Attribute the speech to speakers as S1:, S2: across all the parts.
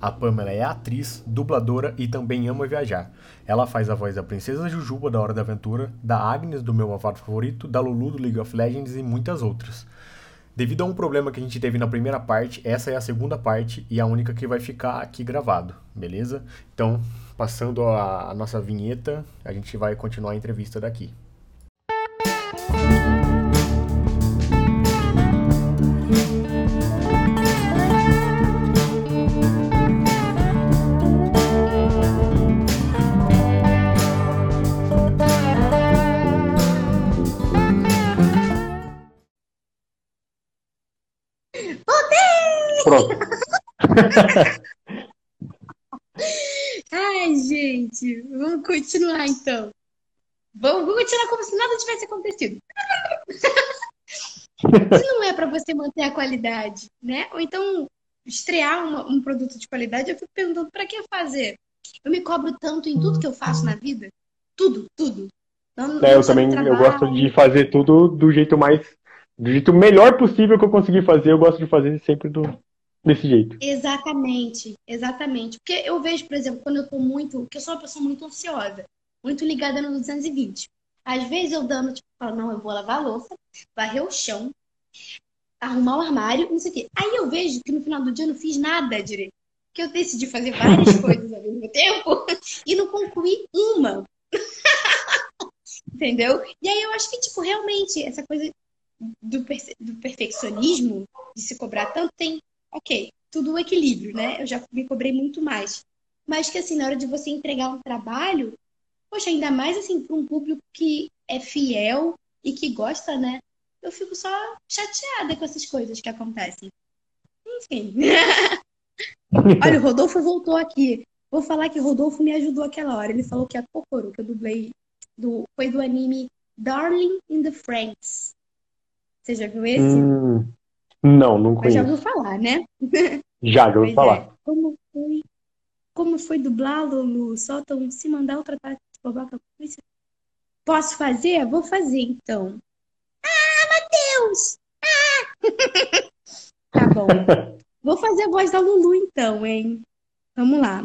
S1: A Pamela é atriz, dubladora e também ama viajar. Ela faz a voz da Princesa Jujuba da Hora da Aventura, da Agnes do meu avado favorito, da Lulu do League of Legends e muitas outras. Devido a um problema que a gente teve na primeira parte, essa é a segunda parte e a única que vai ficar aqui gravado, beleza? Então, passando a, a nossa vinheta, a gente vai continuar a entrevista daqui.
S2: Ai, gente, vamos continuar então. Vamos, continuar como se nada tivesse acontecido. se não é para você manter a qualidade, né? Ou então estrear uma, um produto de qualidade, eu fico perguntando para que fazer? Eu me cobro tanto em tudo que eu faço na vida, tudo, tudo.
S3: Não, é, eu também eu gosto de fazer tudo do jeito mais do jeito melhor possível que eu conseguir fazer, eu gosto de fazer sempre do, desse jeito.
S2: Exatamente, exatamente. Porque eu vejo, por exemplo, quando eu tô muito. Porque eu sou uma pessoa muito ansiosa, muito ligada no 220. Às vezes eu dando, tipo, falo, não, eu vou lavar a louça, varrer o chão, arrumar o armário, não sei o quê. Aí eu vejo que no final do dia eu não fiz nada direito. Que eu decidi fazer várias coisas ao mesmo tempo e não concluí uma. Entendeu? E aí eu acho que, tipo, realmente, essa coisa do, perfe do perfeccionismo, de se cobrar tanto, tem ok, tudo o equilíbrio, né? Eu já me cobrei muito mais. Mas que assim, na hora de você entregar um trabalho, poxa, ainda mais assim, para um público que é fiel e que gosta, né? Eu fico só chateada com essas coisas que acontecem. Enfim. Olha, o Rodolfo voltou aqui. Vou falar que o Rodolfo me ajudou aquela hora. Ele falou que a Kokoro, que eu dublei, do, foi do anime Darling in the Franks. Você já viu esse?
S3: Hum, não, não conheço. Mas
S2: já ouviu falar, né?
S3: Já, já ouviu falar. É.
S2: Como foi, como foi dublado, Lu? Soltam, se mandar outra parte babaca. Posso fazer? Vou fazer, então. Ah, Matheus! Ah! tá bom. Vou fazer a voz da Lulu, então, hein? Vamos lá.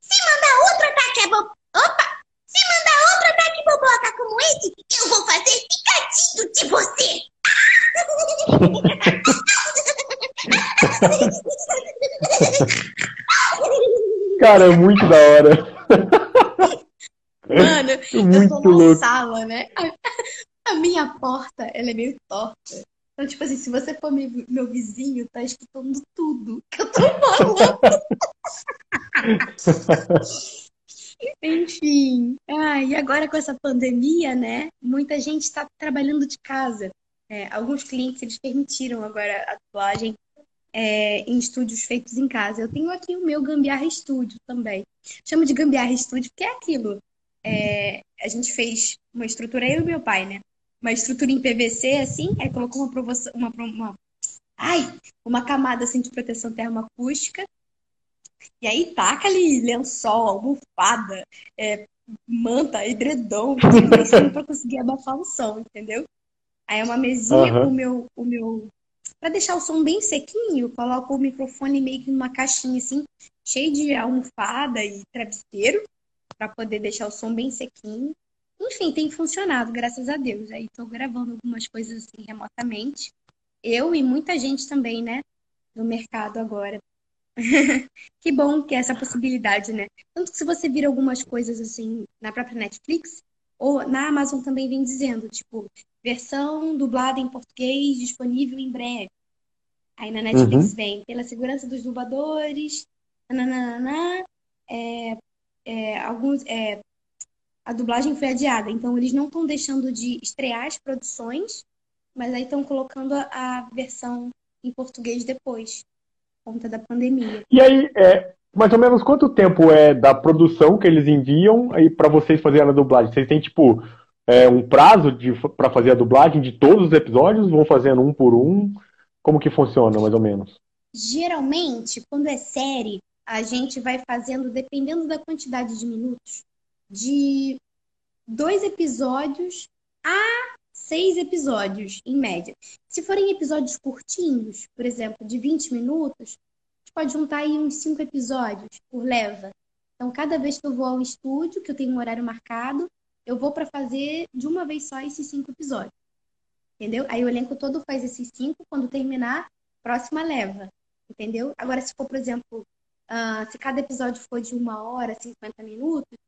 S2: Se mandar outro ataque, é bom. Opa! Se mandar outro ataque boboca como esse, eu vou fazer picadinho de você!
S3: Cara, é muito da hora.
S2: Mano, eu tô na louco. sala, né? A, minha porta, ela é meio torta. Então, tipo assim, se você for meu, meu vizinho, tá escutando tudo que eu tô falando. Enfim. Ah, e agora com essa pandemia, né? Muita gente está trabalhando de casa. É, alguns clientes eles permitiram agora a dublagem é, em estúdios feitos em casa. Eu tenho aqui o meu Gambiarra Estúdio também. Chamo de Gambiarra Estúdio porque é aquilo. É, a gente fez uma estrutura, eu e meu pai, né? Uma estrutura em PVC, assim, aí colocou uma, uma, uma, ai, uma camada assim, de proteção termoacústica. E aí taca ali lençol, almofada, é, manta, edredom, para conseguir abafar o som, entendeu? Aí é uma mesinha uhum. com o meu, o meu. Pra deixar o som bem sequinho, coloco o microfone meio que numa caixinha assim, cheio de almofada e travesseiro, para poder deixar o som bem sequinho. Enfim, tem funcionado, graças a Deus. Aí tô gravando algumas coisas assim remotamente. Eu e muita gente também, né? No mercado agora. que bom que é essa possibilidade, né? Tanto que se você vir algumas coisas assim na própria Netflix, ou na Amazon também vem dizendo, tipo, versão dublada em português disponível em breve. Aí na Netflix uhum. vem pela segurança dos dubladores, nananana, é, é, alguns, é, a dublagem foi adiada, então eles não estão deixando de estrear as produções, mas aí estão colocando a, a, versão em português depois, por conta da pandemia.
S3: E aí, é, mais ou menos quanto tempo é da produção que eles enviam aí para vocês fazerem a dublagem? Vocês têm tipo é, um prazo para fazer a dublagem de todos os episódios? Vão fazendo um por um? Como que funciona, mais ou menos?
S2: Geralmente, quando é série, a gente vai fazendo, dependendo da quantidade de minutos, de dois episódios a seis episódios, em média. Se forem episódios curtinhos, por exemplo, de 20 minutos, pode juntar aí uns cinco episódios por leva. Então, cada vez que eu vou ao estúdio, que eu tenho um horário marcado, eu vou para fazer de uma vez só esses cinco episódios. Entendeu? Aí o elenco todo faz esses cinco, quando terminar, próxima leva. Entendeu? Agora, se for, por exemplo, uh, se cada episódio for de uma hora, 50 minutos,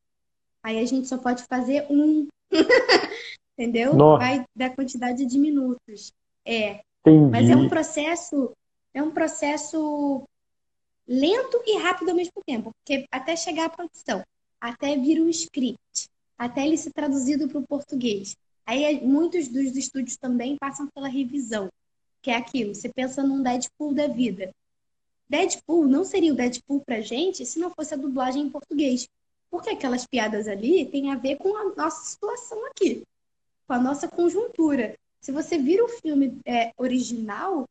S2: aí a gente só pode fazer um. Entendeu? Nossa. Vai da quantidade de minutos. É. Entendi. Mas é um processo, é um processo lento e rápido ao mesmo tempo, porque até chegar à produção, até vir o script, até ele ser traduzido para o português. Aí muitos dos estúdios também passam pela revisão, que é aquilo, você pensa num Deadpool da vida. Deadpool não seria o Deadpool pra gente se não fosse a dublagem em português. Porque aquelas piadas ali têm a ver com a nossa situação aqui, com a nossa conjuntura. Se você vira o filme é, original,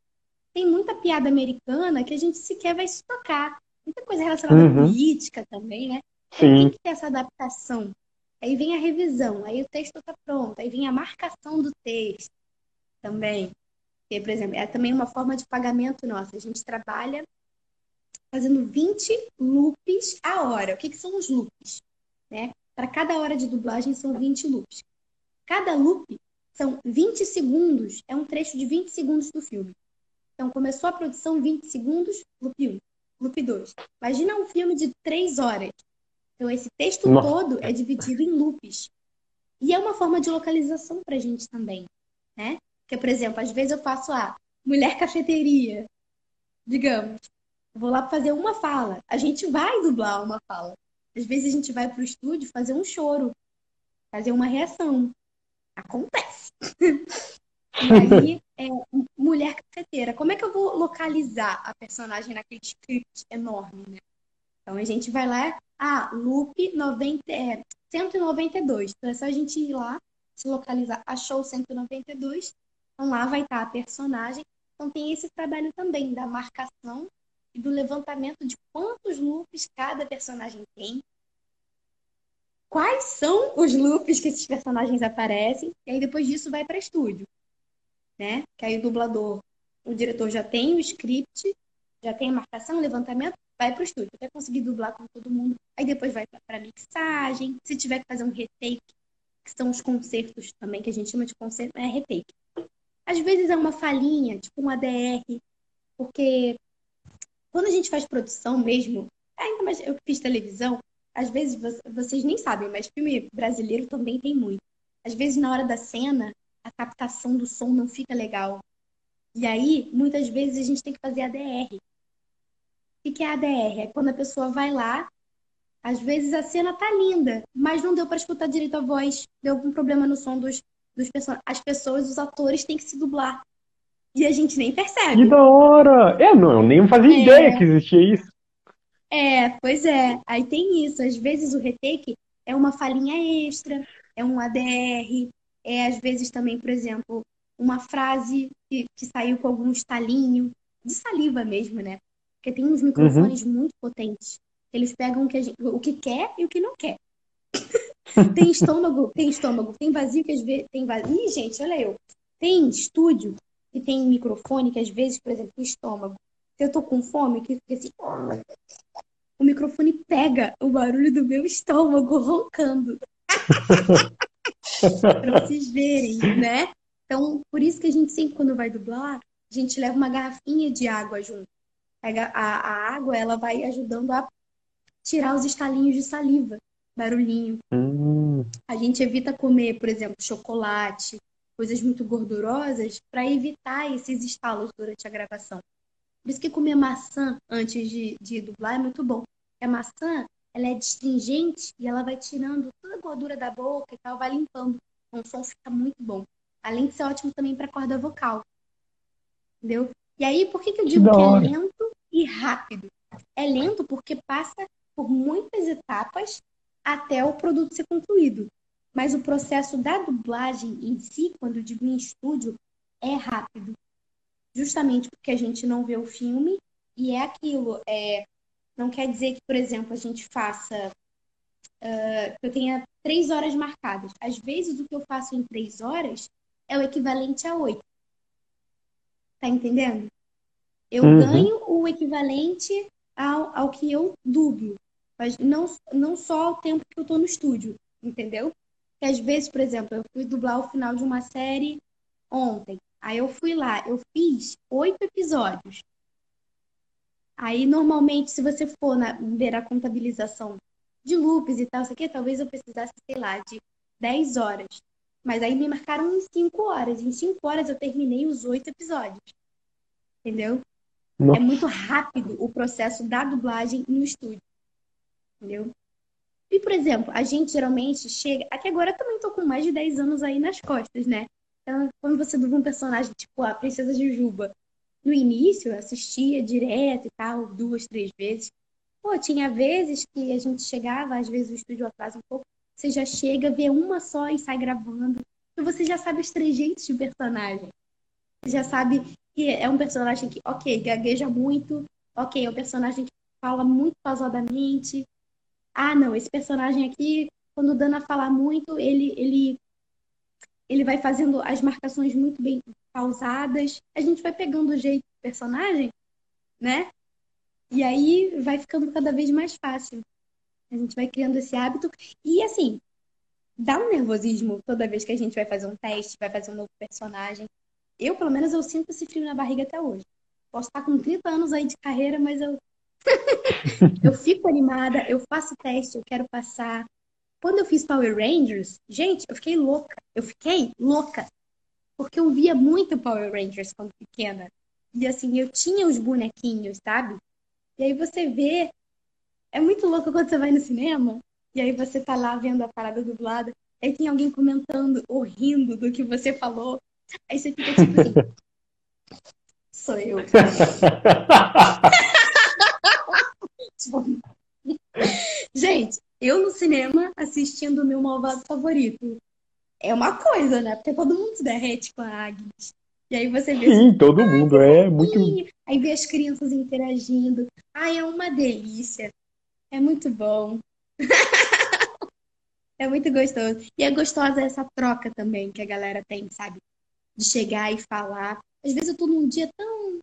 S2: tem muita piada americana que a gente sequer vai se tocar. Muita coisa relacionada uhum. à política também, né? Então, tem que ter essa adaptação. Aí vem a revisão, aí o texto está pronto, aí vem a marcação do texto também. Que, por exemplo, é também uma forma de pagamento nossa. A gente trabalha fazendo 20 loops a hora. O que, que são os loops? Né? Para cada hora de dublagem são 20 loops. Cada loop são 20 segundos, é um trecho de 20 segundos do filme. Então, começou a produção 20 segundos, loop 1, loop 2. Imagina um filme de 3 horas. Então, esse texto Nossa. todo é dividido em loops. E é uma forma de localização para a gente também, né? Porque, por exemplo, às vezes eu faço a mulher cafeteria, digamos. Vou lá fazer uma fala. A gente vai dublar uma fala. Às vezes a gente vai para o estúdio fazer um choro, fazer uma reação. Acontece. e aí, é, mulher cafeteira. Como é que eu vou localizar a personagem naquele script enorme, né? Então a gente vai lá, ah, loop 90, é, 192. Então é só a gente ir lá, se localizar, achou 192. Então lá vai estar a personagem. Então tem esse trabalho também da marcação e do levantamento de quantos loops cada personagem tem. Quais são os loops que esses personagens aparecem? E aí depois disso vai para estúdio né? Que aí o dublador, o diretor já tem o script, já tem a marcação, o levantamento, vai para o estúdio, até conseguir dublar com todo mundo. Aí depois vai para mixagem. Se tiver que fazer um retake, que são os concertos também, que a gente chama de concerto, é retake. Às vezes é uma falhinha, tipo um ADR, porque quando a gente faz produção mesmo, ainda mais eu fiz televisão, às vezes vocês nem sabem, mas filme brasileiro também tem muito. Às vezes na hora da cena, a captação do som não fica legal. E aí, muitas vezes, a gente tem que fazer ADR. O que é ADR? É quando a pessoa vai lá, às vezes a cena tá linda, mas não deu para escutar direito a voz, deu algum problema no som dos, dos personagens. As pessoas, os atores têm que se dublar. E a gente nem percebe.
S3: Que da hora! É, não, eu nem fazia é... ideia que existia isso.
S2: É, pois é. Aí tem isso. Às vezes o retake é uma falinha extra, é um ADR, é, às vezes também, por exemplo, uma frase que, que saiu com algum estalinho, de saliva mesmo, né? Porque tem uns microfones uhum. muito potentes. Eles pegam o que, gente, o que quer e o que não quer. tem estômago, tem estômago, tem vazio que às vezes tem vazio. Ih, gente, olha eu. Tem estúdio e tem microfone que às vezes, por exemplo, o estômago. Se eu tô com fome, que fica assim, o microfone pega o barulho do meu estômago roncando. para vocês verem, né? Então, por isso que a gente sempre, quando vai dublar, a gente leva uma garrafinha de água junto. A, a, a água, ela vai ajudando a tirar os estalinhos de saliva, barulhinho. Hum. A gente evita comer, por exemplo, chocolate, coisas muito gordurosas, para evitar esses estalos durante a gravação. Por isso que comer maçã antes de, de dublar é muito bom. A maçã, ela é distringente e ela vai tirando toda a gordura da boca e tal, vai limpando. Então o som fica muito bom. Além de ser ótimo também para corda vocal. Entendeu? E aí, por que, que eu digo que, que é lento rápido? É lento porque passa por muitas etapas até o produto ser concluído. Mas o processo da dublagem em si, quando eu digo em estúdio, é rápido. Justamente porque a gente não vê o filme e é aquilo. É, não quer dizer que, por exemplo, a gente faça. Uh, eu tenha três horas marcadas. Às vezes, o que eu faço em três horas é o equivalente a oito. Tá entendendo? Eu uhum. ganho o equivalente ao, ao que eu dublo. Mas não, não só o tempo que eu tô no estúdio, entendeu? Que às vezes, por exemplo, eu fui dublar o final de uma série ontem. Aí eu fui lá, eu fiz oito episódios. Aí, normalmente, se você for na, ver a contabilização de loops e tal, isso aqui, talvez eu precisasse, sei lá, de 10 horas. Mas aí me marcaram em 5 horas. Em 5 horas eu terminei os oito episódios. Entendeu? Nossa. É muito rápido o processo da dublagem no estúdio. Entendeu? E, por exemplo, a gente geralmente chega. Aqui agora eu também tô com mais de 10 anos aí nas costas, né? Então, quando você dubla um personagem tipo a Princesa Jujuba, no início eu assistia direto e tal, duas, três vezes. Pô, tinha vezes que a gente chegava, às vezes o estúdio atrasa um pouco, você já chega, vê uma só e sai gravando. E você já sabe os trejeitos de personagem. Você já sabe que é um personagem que, ok, gagueja muito, ok, é um personagem que fala muito pausadamente. Ah, não, esse personagem aqui, quando o Dana falar muito, ele, ele, ele vai fazendo as marcações muito bem pausadas. A gente vai pegando o jeito do personagem, né? E aí vai ficando cada vez mais fácil. A gente vai criando esse hábito. E assim, dá um nervosismo toda vez que a gente vai fazer um teste, vai fazer um novo personagem. Eu, pelo menos, eu sinto esse frio na barriga até hoje. Posso estar com 30 anos aí de carreira, mas eu. eu fico animada, eu faço teste, eu quero passar. Quando eu fiz Power Rangers, gente, eu fiquei louca. Eu fiquei louca. Porque eu via muito Power Rangers quando pequena. E assim, eu tinha os bonequinhos, sabe? E aí você vê. É muito louco quando você vai no cinema e aí você tá lá vendo a parada dublada, aí tem alguém comentando ou rindo do que você falou. Aí você fica tipo assim. Sou eu. Gente, eu no cinema assistindo o meu malvado favorito. É uma coisa, né? Porque todo mundo se derrete com a Agnes. E aí você vê.
S3: Sim, assim, todo mundo. É muito.
S2: Aí vê as crianças interagindo. Ai, é uma delícia. É muito bom. é muito gostoso. E é gostosa essa troca também que a galera tem, sabe? De chegar e falar. Às vezes eu tô num dia tão.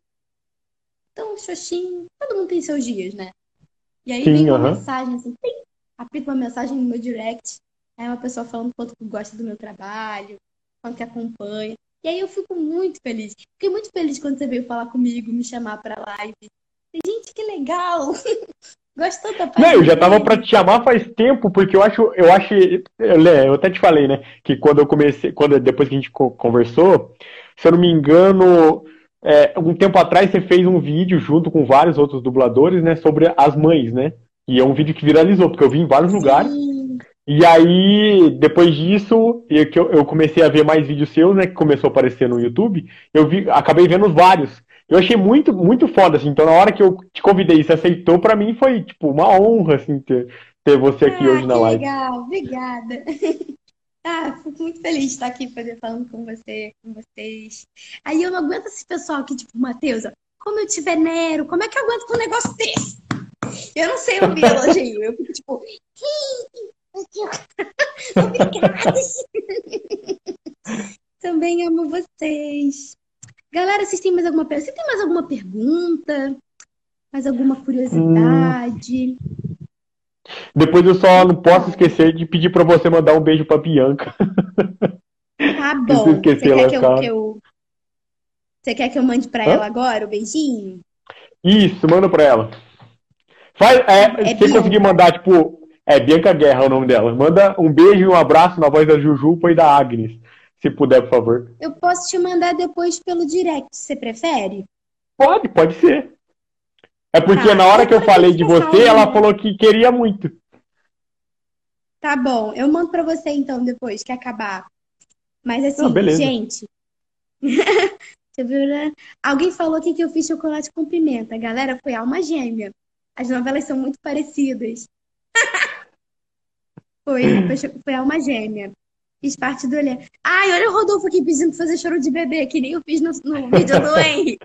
S2: tão xoxinho. Todo mundo tem seus dias, né? E aí Sim, vem uma uh -huh. mensagem assim, tem, apita uma mensagem no meu direct. É uma pessoa falando quanto gosta do meu trabalho, quanto que acompanha. E aí eu fico muito feliz. Fiquei muito feliz quando você veio falar comigo, me chamar pra live. Gente, que legal! Gostou da
S3: Não, eu já tava para te chamar faz tempo, porque eu acho, eu acho, eu até te falei, né, que quando eu comecei, quando depois que a gente conversou, se eu não me engano, é, um tempo atrás você fez um vídeo junto com vários outros dubladores, né, sobre as mães, né? E é um vídeo que viralizou, porque eu vi em vários Sim. lugares. E aí, depois disso, eu, eu comecei a ver mais vídeos seus, né? Que começou a aparecer no YouTube. Eu vi, acabei vendo vários. Eu achei muito, muito foda, assim. Então, na hora que eu te convidei e você aceitou, para mim foi, tipo, uma honra, assim, ter, ter você aqui ah, hoje na live.
S2: Legal, obrigada. Ah, fico muito feliz de estar aqui poder falando com você, com vocês. Aí eu não aguento esse pessoal aqui, tipo, Matheus, como eu te venero, como é que eu aguento com um negócio desse? Eu não sei ouvir elogio, eu fico tipo, obrigada. Também amo vocês. Galera, vocês têm mais alguma pergunta? Você tem mais alguma pergunta? Mais alguma curiosidade? Hum.
S3: Depois eu só não posso esquecer de pedir para você mandar um beijo para Bianca.
S2: Tá bom. Você quer, que eu, que eu, você quer que eu mande para ela agora o beijinho?
S3: Isso, manda para ela. Faz, é, é se você conseguir mandar, tipo, é Bianca Guerra é o nome dela. Manda um beijo e um abraço na voz da Jujupa e da Agnes. Se puder, por favor.
S2: Eu posso te mandar depois pelo direct, você prefere?
S3: Pode, pode ser. É porque tá, na hora que eu falei de você, ela falou que queria muito.
S2: Tá bom, eu mando pra você então depois que acabar. Mas assim, ah, gente. Alguém falou aqui que eu fiz chocolate com pimenta. Galera, foi alma gêmea. As novelas são muito parecidas. foi, foi, foi alma gêmea. Fiz parte do elenco. Ai, olha o Rodolfo aqui pedindo fazer choro de bebê, que nem eu fiz no, no vídeo do Henry.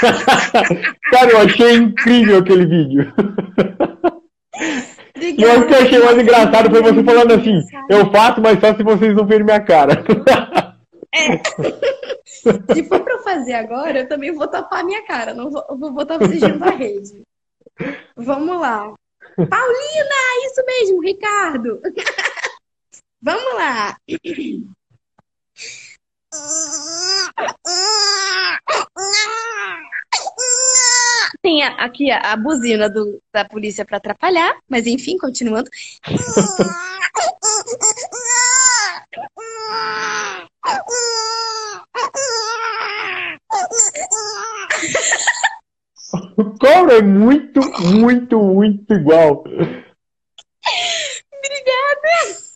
S3: Cara, eu achei incrível aquele vídeo. E o que eu achei mais engraçado foi você falando assim: eu faço, mas só se vocês não verem minha cara.
S2: É. Se for pra eu fazer agora, eu também vou tapar a minha cara. Não vou, vou botar vocês dentro da rede. Vamos lá. Paulina, isso mesmo, Ricardo. Vamos lá. Tem aqui a, a buzina do, da polícia para atrapalhar, mas enfim, continuando.
S3: O cobra é muito, muito, muito igual.
S2: Obrigada!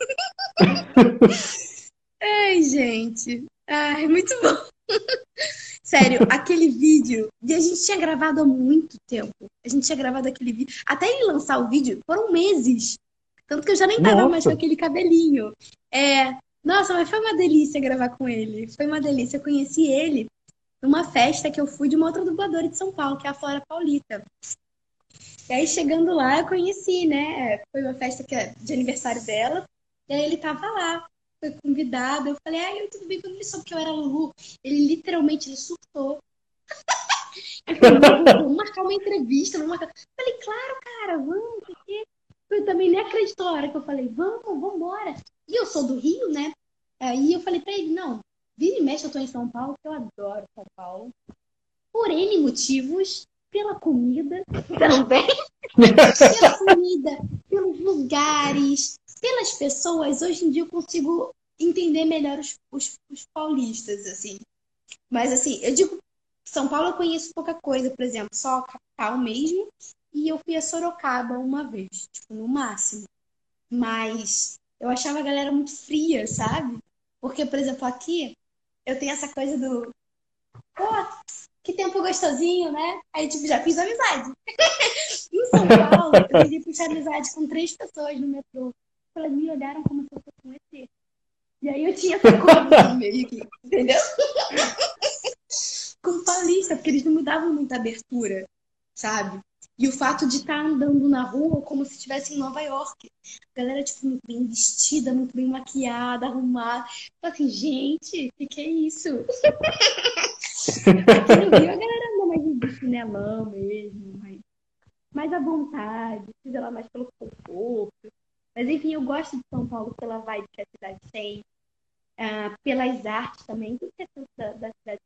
S2: Ai, gente. Ai, muito bom. Sério, aquele vídeo. E a gente tinha gravado há muito tempo. A gente tinha gravado aquele vídeo. Até ele lançar o vídeo, foram meses. Tanto que eu já nem tava Nossa. mais com aquele cabelinho. É. Nossa, mas foi uma delícia gravar com ele. Foi uma delícia. Eu conheci ele numa festa que eu fui de uma outra dubladora de São Paulo, que é a Flora Paulita. E aí, chegando lá, eu conheci, né? Foi uma festa que é de aniversário dela. E aí ele tava lá foi convidado. Eu falei, ai, tudo bem, quando ele soube que eu era Lulu, ele literalmente ele surtou. Ele falou, vamos marcar uma entrevista, vamos marcar. Eu falei, claro, cara, vamos, porque eu também nem acreditou a hora que eu falei, vamos, vamos embora. E eu sou do Rio, né? Aí eu falei pra ele, não, vira e mexe, eu tô em São Paulo, que eu adoro São Paulo. Por N motivos, pela comida também. pela comida, pelos lugares, pelas pessoas, hoje em dia eu consigo entender melhor os, os, os paulistas, assim. Mas, assim, eu digo, São Paulo eu conheço pouca coisa, por exemplo, só a capital mesmo, e eu fui a Sorocaba uma vez, tipo, no máximo. Mas eu achava a galera muito fria, sabe? Porque, por exemplo, aqui eu tenho essa coisa do. Pô, que tempo gostosinho, né? Aí, tipo, já fiz amizade. em São Paulo, eu consegui puxar amizade com três pessoas no metrô elas me olharam como se eu fosse um ET. E aí eu tinha essa coisa meio que, entendeu? Com paulista, porque eles não me davam muita abertura, sabe? E o fato de estar andando na rua como se estivesse em Nova York. A galera, tipo, muito bem vestida, muito bem maquiada, arrumada. Eu assim, gente, o que, é isso? Aqui no Rio a galera anda mais de chinelão mesmo, mais, mais à vontade, seja lá mais pelo conforto. Mas enfim, eu gosto de São Paulo pela vibe que a cidade tem, uh, pelas artes também, tudo que é tanto da, da cidade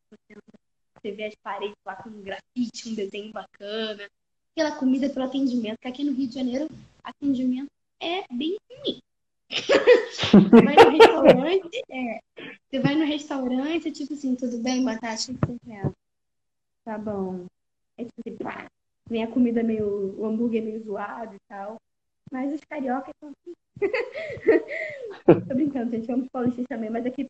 S2: você vê as paredes lá com um grafite, um desenho bacana, pela comida, pelo atendimento, que aqui no Rio de Janeiro, atendimento é bem ruim. você vai no restaurante, é, você vai no restaurante, tipo assim, tudo bem, batata, que Tá bom. É tipo assim, pá, vem a comida meio, o hambúrguer meio zoado e tal. Mas os cariocas são assim. Tô brincando, gente. Vamos paulistas também, mas aqui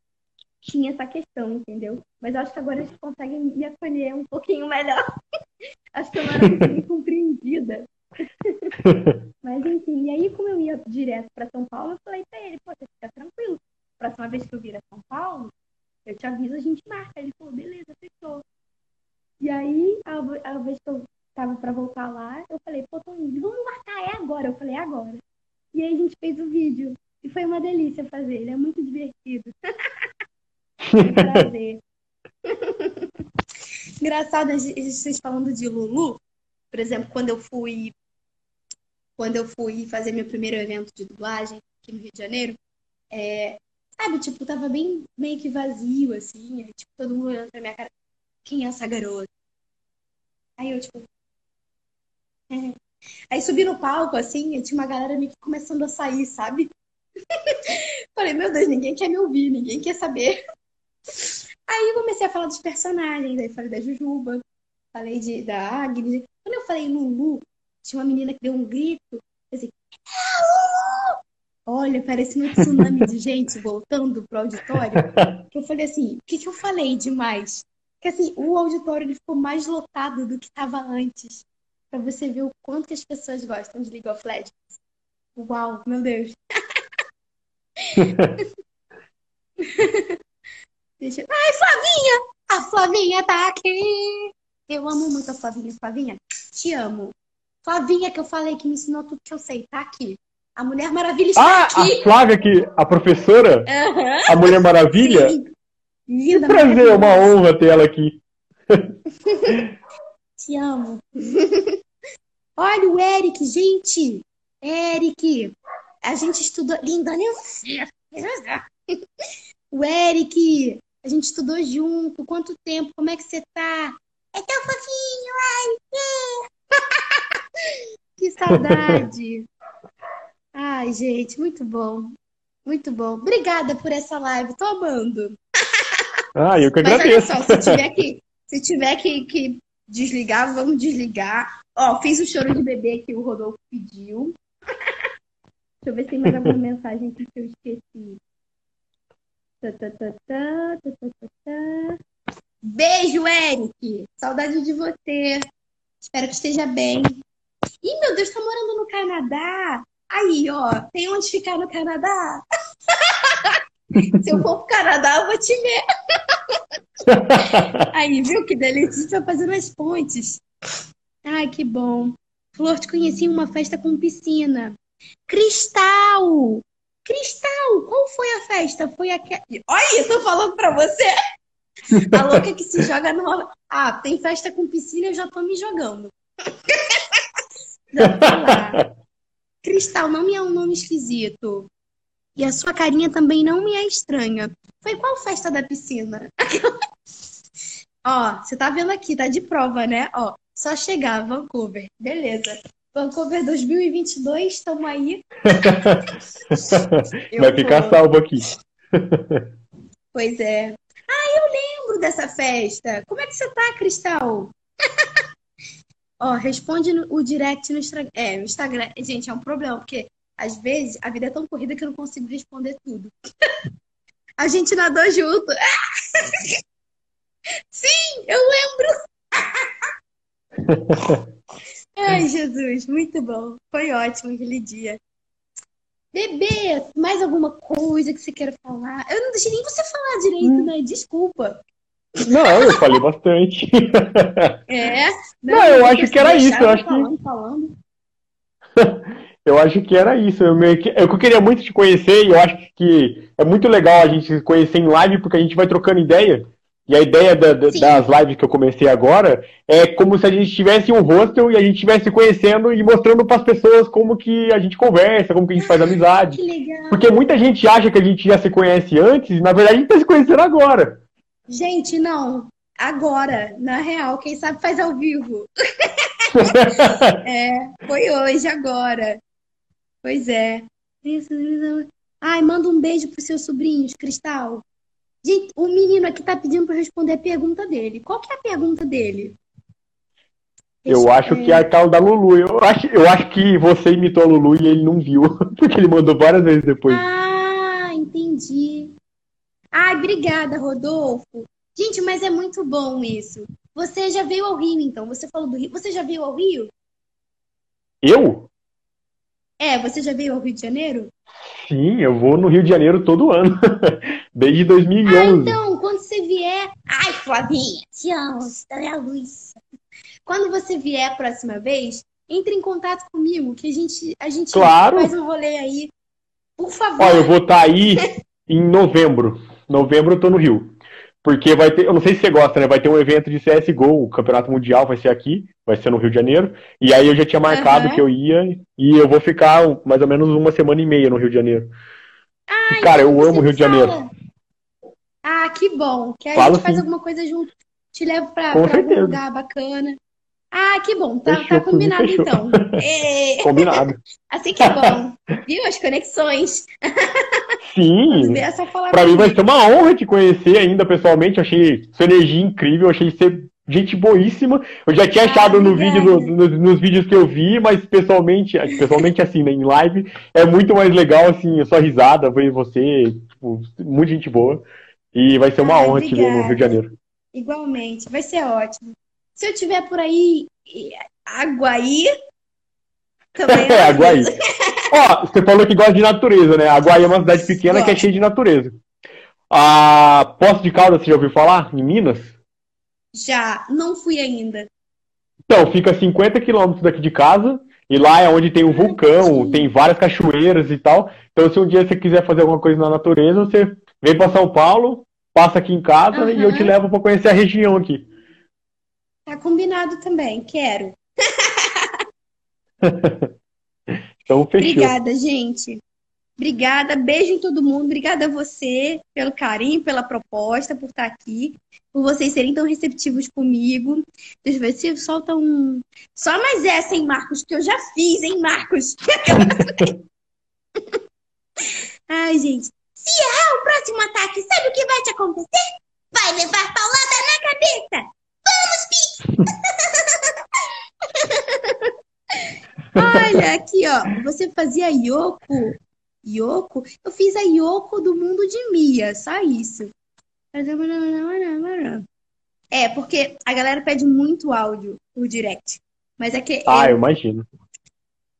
S2: tinha essa questão, entendeu? Mas eu acho que agora eles conseguem me acolher um pouquinho melhor. acho que eu não era compreendida. mas enfim, e aí como eu ia direto para São Paulo, eu falei pra ele, pô, você fica tranquilo. Próxima vez que eu vir a São Paulo, eu te aviso, a gente marca. Ele falou, beleza, fechou. E aí, a, a vez que eu tava para voltar lá, eu falei, pô, Toninho, vamos marcar, é agora. Eu falei, é agora. E aí a gente fez o vídeo. E foi uma delícia fazer, ele é muito divertido. prazer. Engraçado, vocês falando de Lulu, por exemplo, quando eu fui quando eu fui fazer meu primeiro evento de dublagem aqui no Rio de Janeiro, é, sabe, tipo, tava bem meio que vazio, assim, tipo, todo mundo olhando pra minha cara, quem é essa garota? Aí eu, tipo, Aí subi no palco, assim, e tinha uma galera meio que começando a sair, sabe? Falei, meu Deus, ninguém quer me ouvir, ninguém quer saber. Aí eu comecei a falar dos personagens, aí falei da Jujuba, falei de, da Agnes. Quando eu falei Lulu, tinha uma menina que deu um grito, assim, é Lulu! Olha, parecia um tsunami de gente voltando pro auditório. Eu falei assim, o que, que eu falei demais? Que assim, o auditório ele ficou mais lotado do que estava antes para você ver o quanto que as pessoas gostam de League of Legends. Uau, meu Deus. Deixa... Ai, Flavinha! A Flavinha tá aqui! Eu amo muito a Flavinha. Flavinha, te amo. Flavinha, que eu falei que me ensinou tudo que eu sei, tá aqui. A Mulher Maravilha está
S3: ah,
S2: aqui.
S3: A Flávia, que, a professora?
S2: Uhum.
S3: A Mulher Maravilha? Sim.
S2: Linda,
S3: Que prazer, é uma honra ter ela aqui.
S2: Te amo. Olha o Eric, gente. Eric. A gente estudou. Linda, olha você. O Eric. A gente estudou junto. Quanto tempo? Como é que você tá? É tão fofinho, Eric. Que saudade. Ai, gente, muito bom. Muito bom. Obrigada por essa live. Tô amando.
S3: Ah, eu que
S2: Mas olha
S3: agradeço.
S2: só, se tiver que, se tiver que, que desligar, vamos desligar. Ó, fiz o choro de bebê que o Rodolfo pediu. Deixa eu ver se tem mais alguma mensagem que eu esqueci. Tá, tá, tá, tá, tá, tá, tá, tá. Beijo, Eric! Saudade de você. Espero que esteja bem. Ih, meu Deus, tá morando no Canadá. Aí, ó, tem onde ficar no Canadá? Se eu for pro Canadá, eu vou te ver. Aí, viu que delícia? Vai fazendo as pontes. Ai, que bom. Flor, te conheci em uma festa com piscina. Cristal! Cristal! Qual foi a festa? Foi aquela. Olha, eu tô falando pra você! A louca que se joga numa. Ah, tem festa com piscina, eu já tô me jogando. Já tô lá. Cristal não me é um nome esquisito. E a sua carinha também não me é estranha. Foi qual festa da piscina? Ó, você tá vendo aqui, tá de prova, né? Ó, só chegar, Vancouver. Beleza. Vancouver 2022, estamos aí.
S3: Vai ficar
S2: vou.
S3: salvo aqui.
S2: Pois é. Ah, eu lembro dessa festa. Como é que você tá, Cristal? Ó, responde no- o direct no Instagram. É, no Instagram. Gente, é um problema, porque às vezes a vida é tão corrida que eu não consigo responder tudo. A gente nadou junto. Sim, eu lembro. Ai, Jesus, muito bom. Foi ótimo aquele dia. Bebê, mais alguma coisa que você queira falar? Eu não deixei nem você falar direito, né? Desculpa.
S3: Não, eu falei bastante.
S2: É.
S3: Não, eu acho que era isso, eu acho que-
S2: falando, falando.
S3: Eu acho que era isso. Eu, meio que- eu queria muito te conhecer e eu acho que é muito legal a gente se conhecer em live porque a gente vai trocando ideia. E a ideia da- da- das lives que eu comecei agora é como se a gente tivesse um hostel e a gente estivesse conhecendo e mostrando para as pessoas como que a gente conversa, como que a gente faz amizade.
S2: Que legal.
S3: Porque muita gente acha que a gente já se conhece antes, e na verdade a gente tá se conhecendo agora.
S2: Gente, não. Agora, na real, quem sabe faz ao vivo. É, foi hoje, agora. Pois é. Ai, manda um beijo pros seus sobrinhos, Cristal. Gente, o menino aqui tá pedindo pra eu responder a pergunta dele. Qual que é a pergunta dele?
S3: Eu acho que é a tal da Lulu. Eu acho, eu acho que você imitou a Lulu e ele não viu, porque ele mandou várias vezes depois.
S2: Ah, entendi. Ai, obrigada, Rodolfo. Gente, mas é muito bom isso. Você já veio ao Rio, então? Você falou do Rio. Você já veio ao Rio?
S3: Eu?
S2: É, você já veio ao Rio de Janeiro?
S3: Sim, eu vou no Rio de Janeiro todo ano. Desde
S2: Ah,
S3: 2011.
S2: então, quando você vier. Ai, Flavinha, te amo, estrela a luz. Quando você vier a próxima vez, entre em contato comigo, que a gente, a gente
S3: Claro.
S2: faz um rolê aí. Por favor.
S3: Ó, eu vou estar aí em novembro. Novembro eu tô no Rio. Porque vai ter, eu não sei se você gosta, né? Vai ter um evento de CSGO, o Campeonato Mundial vai ser aqui, vai ser no Rio de Janeiro. E aí eu já tinha marcado
S2: Aham.
S3: que eu ia e eu vou ficar mais ou menos uma semana e meia no Rio de Janeiro. E, cara,
S2: então
S3: eu
S2: você
S3: amo o Rio de Janeiro.
S2: fala. Ah, que bom. Que aí a gente faz alguma coisa junto. Te levo pra, pra algum lugar bacana. Ah, que bom. Tá,
S3: Fechou,
S2: tá combinado
S3: fechou.
S2: então. É,
S3: Combinado.
S2: assim que é bom. Viu? As conexões.
S3: Sim. Pra mim vai ser uma honra te conhecer ainda pessoalmente. Eu achei sua energia incrível, eu achei você gente boíssima. Eu já tinha
S2: Ah,
S3: achado no vídeo,
S2: obrigada.
S3: no- no- nos vídeos que eu vi, mas pessoalmente, pessoalmente assim, né, em live, é muito mais legal, assim, a sua risada, ver você, tipo, muito gente boa. E vai ser uma
S2: Ai,
S3: honra te ver no
S2: obrigada.
S3: Rio de Janeiro.
S2: Igualmente. Vai ser ótimo. Se eu tiver por aí, Aguaí, também
S3: É,
S2: é
S3: Aguaí. Ó, você falou que gosta de natureza, né? Aguaí é uma cidade pequena que é
S2: Gosto.
S3: cheia de natureza. A Poço de Caldas, você já ouviu falar? Em Minas?
S2: Já, não fui ainda.
S3: Então, fica a 50 quilômetros daqui de casa, e lá é onde tem um vulcão,
S2: sim.
S3: tem várias cachoeiras e tal. Então, se um dia você quiser fazer alguma coisa na natureza, você vem para São Paulo, passa aqui em casa uhum. e eu te levo para conhecer a região aqui.
S2: Tá combinado também, quero.
S3: então, fechou.
S2: Obrigada, gente. Obrigada, beijo em todo mundo. Obrigada a você pelo carinho, pela proposta, por estar aqui, por vocês serem tão receptivos comigo. Deixa eu ver se solta um. Só mais essa, hein, Marcos, que eu já fiz, hein, Marcos? Ai, gente. Se errar o próximo ataque, sabe o que vai te acontecer? Vai levar paulada na cabeça! Vamos, Pi! Olha, aqui, ó. Você fazia Yoko. Yoko? Eu fiz a Yoko do mundo de Mia, só isso. É, porque a galera pede muito áudio por direct. Mas é que.
S3: Ah, eu, eu imagino.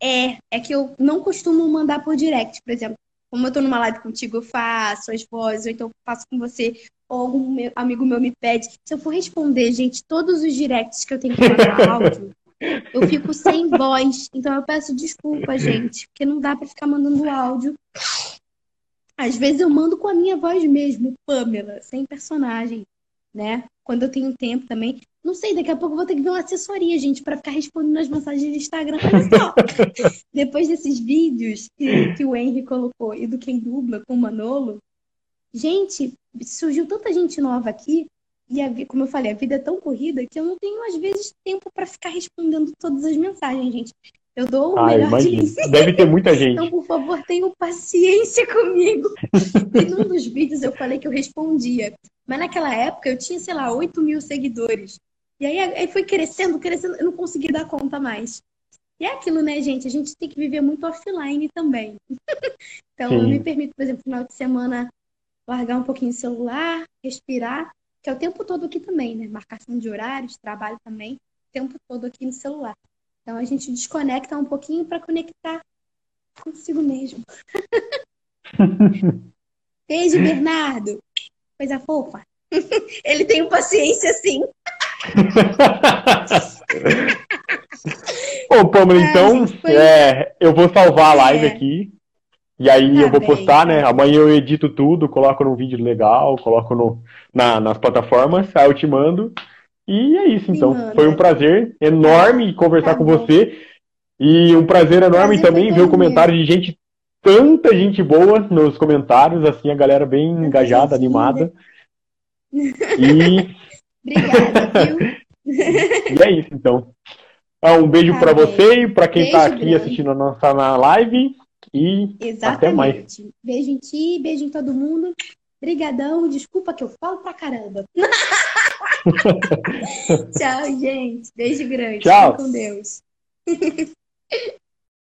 S2: É, é que eu não costumo mandar por direct, por exemplo. Como eu tô numa live contigo, eu faço as vozes, ou então eu faço com você, ou algum meu, amigo meu me pede. Se eu for responder, gente, todos os directs que eu tenho que mandar áudio, eu fico sem voz. Então eu peço desculpa, gente, porque não dá para ficar mandando áudio. Às vezes eu mando com a minha voz mesmo, Pamela, sem personagem, né? Quando eu tenho tempo também. Não sei, daqui a pouco eu vou ter que ver uma assessoria, gente, para ficar respondendo as mensagens do Instagram. Depois desses vídeos que, que o Henry colocou e do Quem Dubla com o Manolo, gente, surgiu tanta gente nova aqui. E, a, como eu falei, a vida é tão corrida que eu não tenho, às vezes, tempo para ficar respondendo todas as mensagens, gente. Eu dou o ah, melhor de mim.
S3: Deve ter muita gente.
S2: Então, por favor, tenham paciência comigo. e num dos vídeos eu falei que eu respondia. Mas naquela época eu tinha, sei lá, 8 mil seguidores. E aí, aí foi crescendo, crescendo, eu não consegui dar conta mais. E é aquilo, né, gente? A gente tem que viver muito offline também. então, Sim. eu me permito, por exemplo, no final de semana, largar um pouquinho o celular, respirar, que é o tempo todo aqui também, né? Marcação de horários, trabalho também, o tempo todo aqui no celular. Então, a gente desconecta um pouquinho para conectar consigo mesmo. Beijo, Bernardo. Coisa fofa. Ele tem paciência, sim.
S3: Bom, Pamela, então é, eu vou salvar a live é. aqui. E aí tá eu vou bem, postar, né? Tá. Amanhã eu edito tudo, coloco num vídeo legal, coloco no, na, nas plataformas, aí eu te mando. E é isso, então. Foi um prazer enorme conversar tá com você. E um prazer enorme prazer também ver o comentário de gente, tanta gente boa nos comentários, assim, a galera bem engajada, animada.
S2: E Obrigada, viu?
S3: e é isso, então. Ah, um beijo tá para você e para quem está aqui grande. assistindo a nossa na live. E Exatamente. até mais.
S2: Beijo em ti, beijo em todo mundo. Obrigadão, desculpa que eu falo pra caramba. Tchau, gente. Beijo grande.
S3: Tchau.
S2: Fique com Deus.